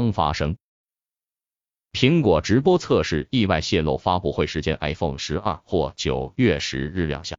刚发生。苹果直播测试意外泄露发布会时间，iPhone 十二或九月十日亮相。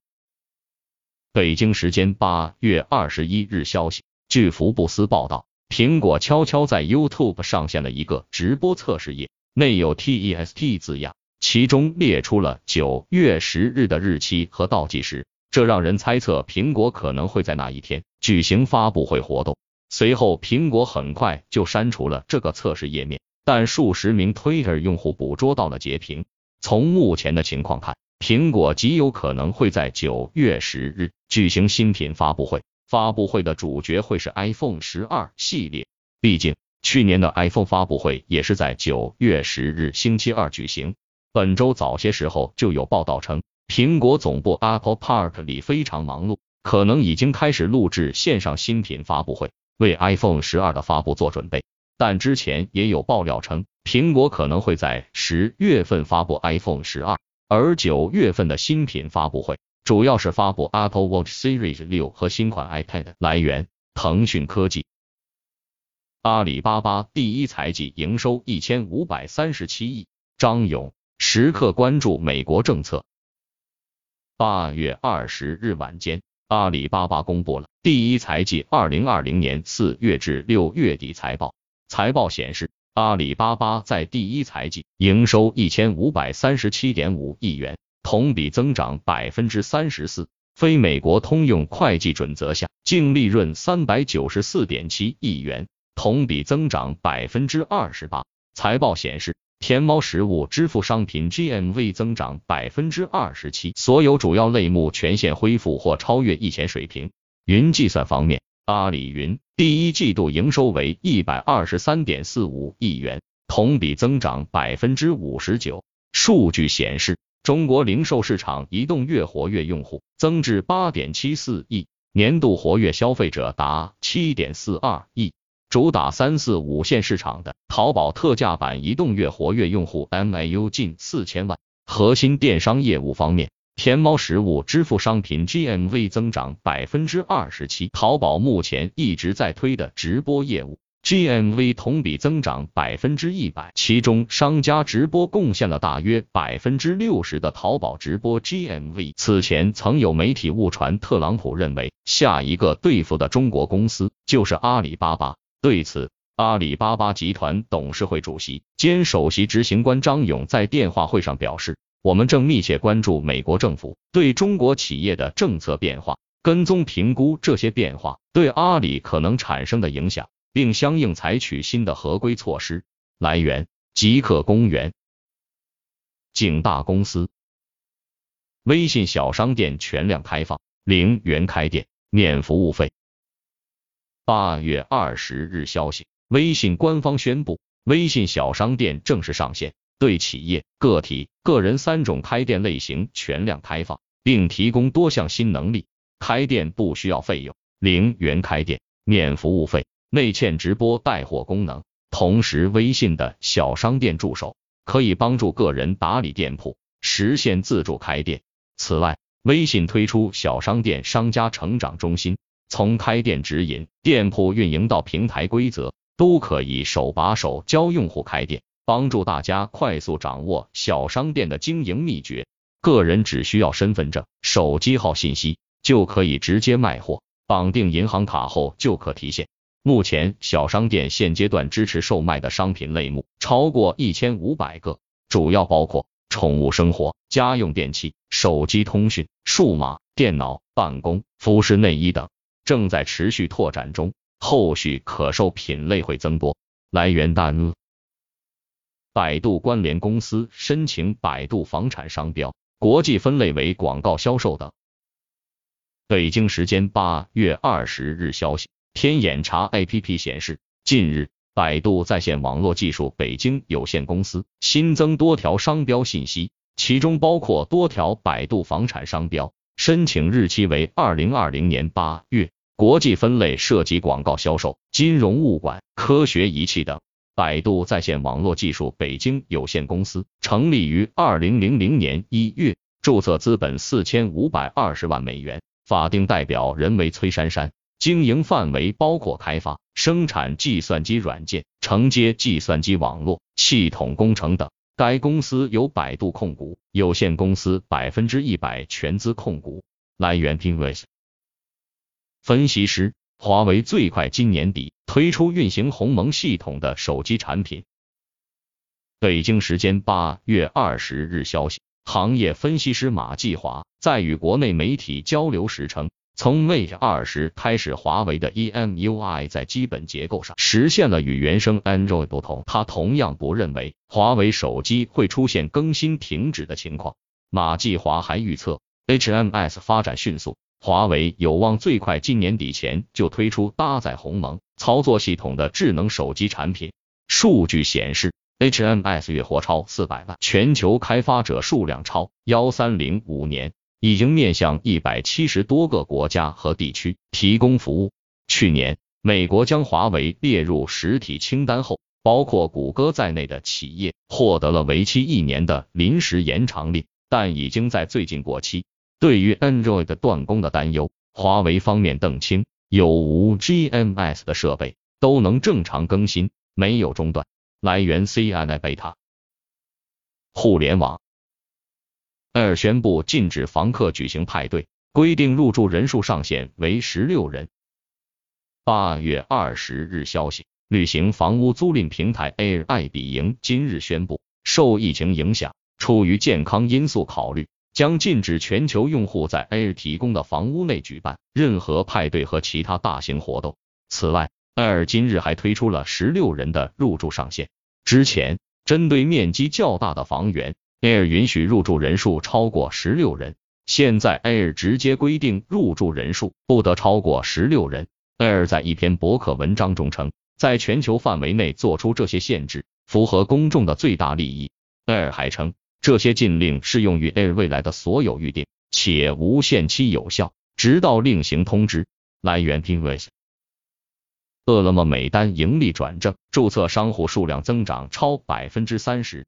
北京时间八月二十一日消息，据福布斯报道，苹果悄悄在 YouTube 上线了一个直播测试页，内有 TEST 字样，其中列出了九月十日的日期和倒计时，这让人猜测苹果可能会在那一天举行发布会活动。随后，苹果很快就删除了这个测试页面。但数十名 Twitter 用户捕捉到了截屏。从目前的情况看，苹果极有可能会在九月十日举行新品发布会。发布会的主角会是 iPhone 十二系列。毕竟，去年的 iPhone 发布会也是在九月十日星期二举行。本周早些时候就有报道称，苹果总部 Apple Park 里非常忙碌，可能已经开始录制线上新品发布会，为 iPhone 十二的发布做准备。但之前也有爆料称，苹果可能会在十月份发布 iPhone 十二，而九月份的新品发布会主要是发布 Apple Watch Series 六和新款 iPad。来源：腾讯科技。阿里巴巴第一财季营收一千五百三十七亿。张勇时刻关注美国政策。八月二十日晚间，阿里巴巴公布了第一财季二零二零年四月至六月底财报。财报显示，阿里巴巴在第一财季营收一千五百三十七点五亿元，同比增长百分之三十四。非美国通用会计准则下，净利润三百九十四点七亿元，同比增长百分之二十八。财报显示，天猫实物支付商品 GMV 增长百分之二十七，所有主要类目全线恢复或超越疫前水平。云计算方面。阿里云第一季度营收为一百二十三点四五亿元，同比增长百分之五十九。数据显示，中国零售市场移动月活跃用户增至八点七四亿，年度活跃消费者达七点四二亿。主打三四五线市场的淘宝特价版移动月活跃用户 MAU 近四千万。核心电商业务方面。天猫实物支付商品 GMV 增长百分之二十七，淘宝目前一直在推的直播业务 GMV 同比增长百分之一百，其中商家直播贡献了大约百分之六十的淘宝直播 GMV。此前曾有媒体误传，特朗普认为下一个对付的中国公司就是阿里巴巴。对此，阿里巴巴集团董事会主席兼首席执行官张勇在电话会上表示。我们正密切关注美国政府对中国企业的政策变化，跟踪评估这些变化对阿里可能产生的影响，并相应采取新的合规措施。来源：极客公园。景大公司。微信小商店全量开放，零元开店，免服务费。八月二十日消息，微信官方宣布，微信小商店正式上线。对企业、个体、个人三种开店类型全量开放，并提供多项新能力。开店不需要费用，零元开店，免服务费，内嵌直播带货功能。同时，微信的小商店助手可以帮助个人打理店铺，实现自助开店。此外，微信推出小商店商家成长中心，从开店指引、店铺运营到平台规则，都可以手把手教用户开店。帮助大家快速掌握小商店的经营秘诀，个人只需要身份证、手机号信息就可以直接卖货，绑定银行卡后就可提现。目前小商店现阶段支持售卖的商品类目超过一千五百个，主要包括宠物生活、家用电器、手机通讯、数码、电脑、办公、服饰、内衣等，正在持续拓展中，后续可售品类会增多。来源：大。百度关联公司申请百度房产商标，国际分类为广告销售等。北京时间八月二十日消息，天眼查 APP 显示，近日百度在线网络技术北京有限公司新增多条商标信息，其中包括多条百度房产商标，申请日期为二零二零年八月，国际分类涉及广告销售、金融物管、科学仪器等。百度在线网络技术北京有限公司成立于二零零零年一月，注册资本四千五百二十万美元，法定代表人为崔珊珊，经营范围包括开发、生产计算机软件、承接计算机网络、系统工程等。该公司由百度控股有限公司百分之一百全资控股。来源 p i n v i s 分析师：华为最快今年底推出运行鸿蒙系统的手机产品。北京时间八月二十日消息，行业分析师马继华在与国内媒体交流时称。从 Mate 二十开始，华为的 EMUI 在基本结构上实现了与原生 Android 不同。他同样不认为华为手机会出现更新停止的情况。马继华还预测，HMS 发展迅速，华为有望最快今年底前就推出搭载鸿蒙操作系统的智能手机产品。数据显示，HMS 月活超四百万，全球开发者数量超幺三零五年。已经面向一百七十多个国家和地区提供服务。去年，美国将华为列入实体清单后，包括谷歌在内的企业获得了为期一年的临时延长令，但已经在最近过期。对于 Android 断供的担忧，华为方面澄清，有无 GMS 的设备都能正常更新，没有中断。来源 CNN 贝塔。互联网。Air 宣布禁止房客举行派对，规定入住人数上限为十六人。八月二十日消息，旅行房屋租赁平台 Air 爱彼迎今日宣布，受疫情影响，出于健康因素考虑，将禁止全球用户在 Air 提供的房屋内举办任何派对和其他大型活动。此外，Air 今日还推出了十六人的入住上限。之前，针对面积较大的房源。Air 允许入住人数超过十六人，现在 Air 直接规定入住人数不得超过十六人。Air 在一篇博客文章中称，在全球范围内做出这些限制，符合公众的最大利益。Air 还称，这些禁令适用于 Air 未来的所有预订，且无限期有效，直到另行通知。来源 p i n v i s 饿了么每单盈利转正，注册商户数量增长超百分之三十。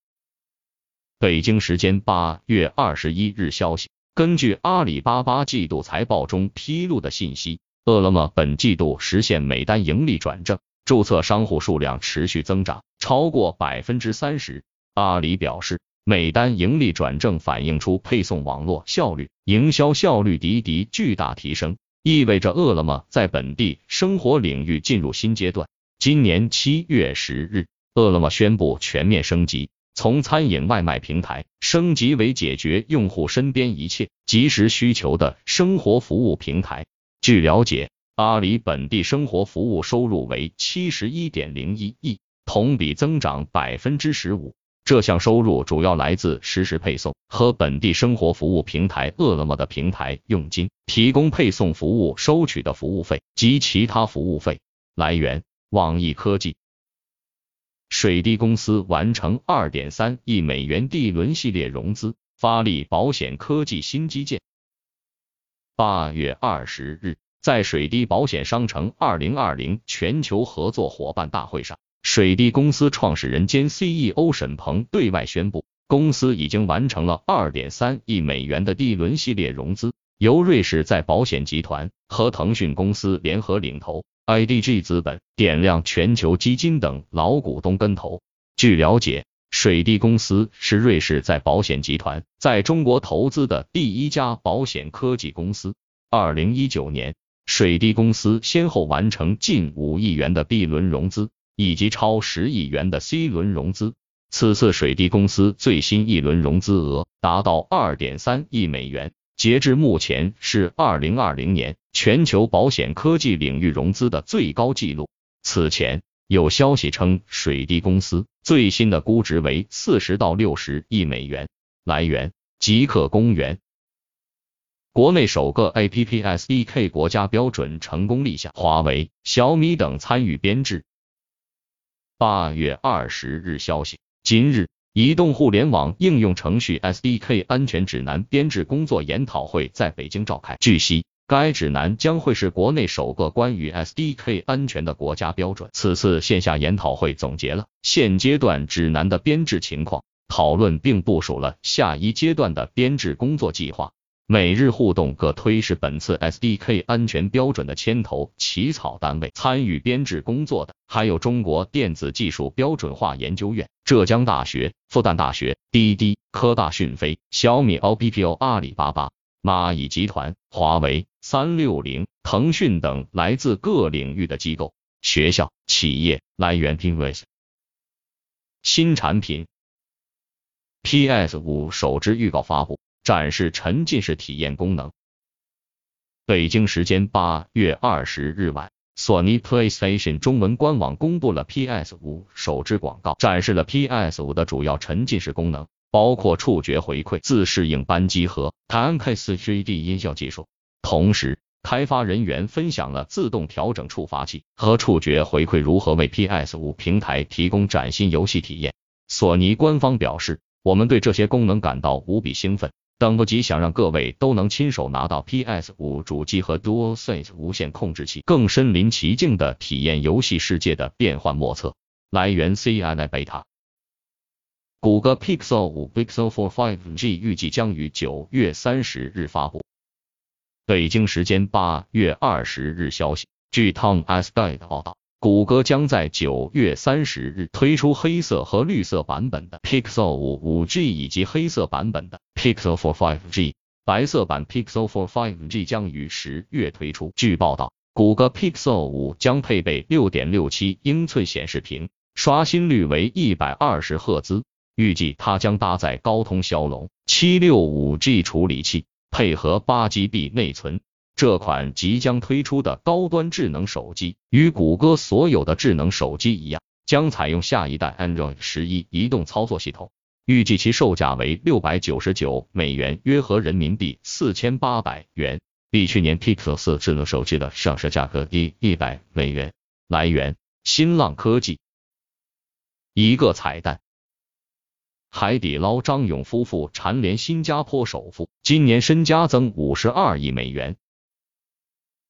北京时间八月二十一日消息，根据阿里巴巴季度财报中披露的信息，饿了么本季度实现每单盈利转正，注册商户数量持续增长，超过百分之三十。阿里表示，每单盈利转正反映出配送网络效率、营销效率的的巨大提升，意味着饿了么在本地生活领域进入新阶段。今年七月十日，饿了么宣布全面升级。从餐饮外卖平台升级为解决用户身边一切即时需求的生活服务平台。据了解，阿里本地生活服务收入为七十一点零一亿，同比增长百分之十五。这项收入主要来自实时配送和本地生活服务平台饿了么的平台佣金、提供配送服务收取的服务费及其他服务费。来源：网易科技。水滴公司完成二点三亿美元 D 轮系列融资，发力保险科技新基建。八月二十日，在水滴保险商城二零二零全球合作伙伴大会上，水滴公司创始人兼 CEO 沈鹏对外宣布，公司已经完成了二点三亿美元的 D 轮系列融资，由瑞士在保险集团和腾讯公司联合领投。IDG 资本、点亮全球基金等老股东跟投。据了解，水滴公司是瑞士在保险集团在中国投资的第一家保险科技公司。二零一九年，水滴公司先后完成近五亿元的 B 轮融资，以及超十亿元的 C 轮融资。此次水滴公司最新一轮融资额达到二点三亿美元。截至目前是二零二零年全球保险科技领域融资的最高纪录。此前有消息称，水滴公司最新的估值为四十到六十亿美元。来源：极客公园。国内首个 APP SDK 国家标准成功立项，华为、小米等参与编制。八月二十日消息，今日。移动互联网应用程序 SDK 安全指南编制工作研讨会在北京召开。据悉，该指南将会是国内首个关于 SDK 安全的国家标准。此次线下研讨会总结了现阶段指南的编制情况，讨论并部署了下一阶段的编制工作计划。每日互动各推是本次 SDK 安全标准的牵头起草单位，参与编制工作的还有中国电子技术标准化研究院、浙江大学、复旦大学、滴滴、科大讯飞、小米、OPPO、阿里巴巴、蚂蚁集团、华为、三六零、腾讯等来自各领域的机构、学校、企业。来源 p i n v i s 新产品 PS 五首支预告发布。展示沉浸式体验功能。北京时间八月二十日晚，索尼 PlayStation 中文官网公布了 PS 五首支广告，展示了 PS 五的主要沉浸式功能，包括触觉回馈、自适应扳机和 TimeCase 3D 音效技术。同时，开发人员分享了自动调整触发器和触觉回馈如何为 PS 五平台提供崭新游戏体验。索尼官方表示：“我们对这些功能感到无比兴奋。”等不及想让各位都能亲手拿到 PS 五主机和 DualSense 无线控制器，更身临其境的体验游戏世界的变幻莫测。来源 CNI Beta。谷歌 Pixel 五 Pixel 4 5G 预计将于九月三十日发布。北京时间八月二十日消息，据 Tom a s g u 的报道。谷歌将在九月三十日推出黑色和绿色版本的 Pixel 五五 G 以及黑色版本的 Pixel 4 5G，白色版 Pixel 4 5G 将于十月推出。据报道，谷歌 Pixel 五将配备六点六七英寸显示屏，刷新率为一百二十赫兹。预计它将搭载高通骁龙七六五 G 处理器，配合八 GB 内存。这款即将推出的高端智能手机，与谷歌所有的智能手机一样，将采用下一代 Android 十一移动操作系统。预计其售价为六百九十九美元，约合人民币四千八百元，比去年 Pixel 四智能手机的上市价格低一百美元。来源：新浪科技。一个彩蛋：海底捞张勇夫妇蝉联新加坡首富，今年身家增五十二亿美元。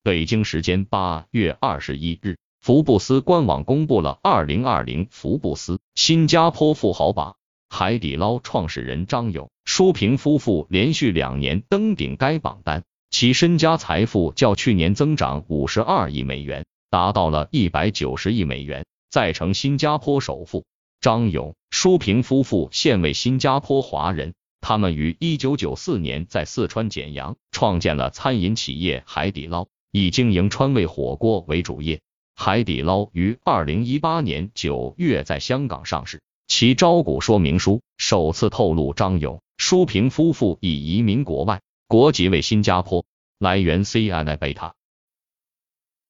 北京时间八月二十一日，福布斯官网公布了二零二零福布斯新加坡富豪榜，海底捞创始人张勇、舒平夫妇连续两年登顶该榜单，其身家财富较去年增长五十二亿美元，达到了一百九十亿美元，再成新加坡首富。张勇、舒平夫妇现为新加坡华人，他们于一九九四年在四川简阳创建了餐饮企业海底捞。以经营川味火锅为主业，海底捞于二零一八年九月在香港上市。其招股说明书首次透露，张勇、舒平夫妇已移民国外，国籍为新加坡。来源：C N N Beta。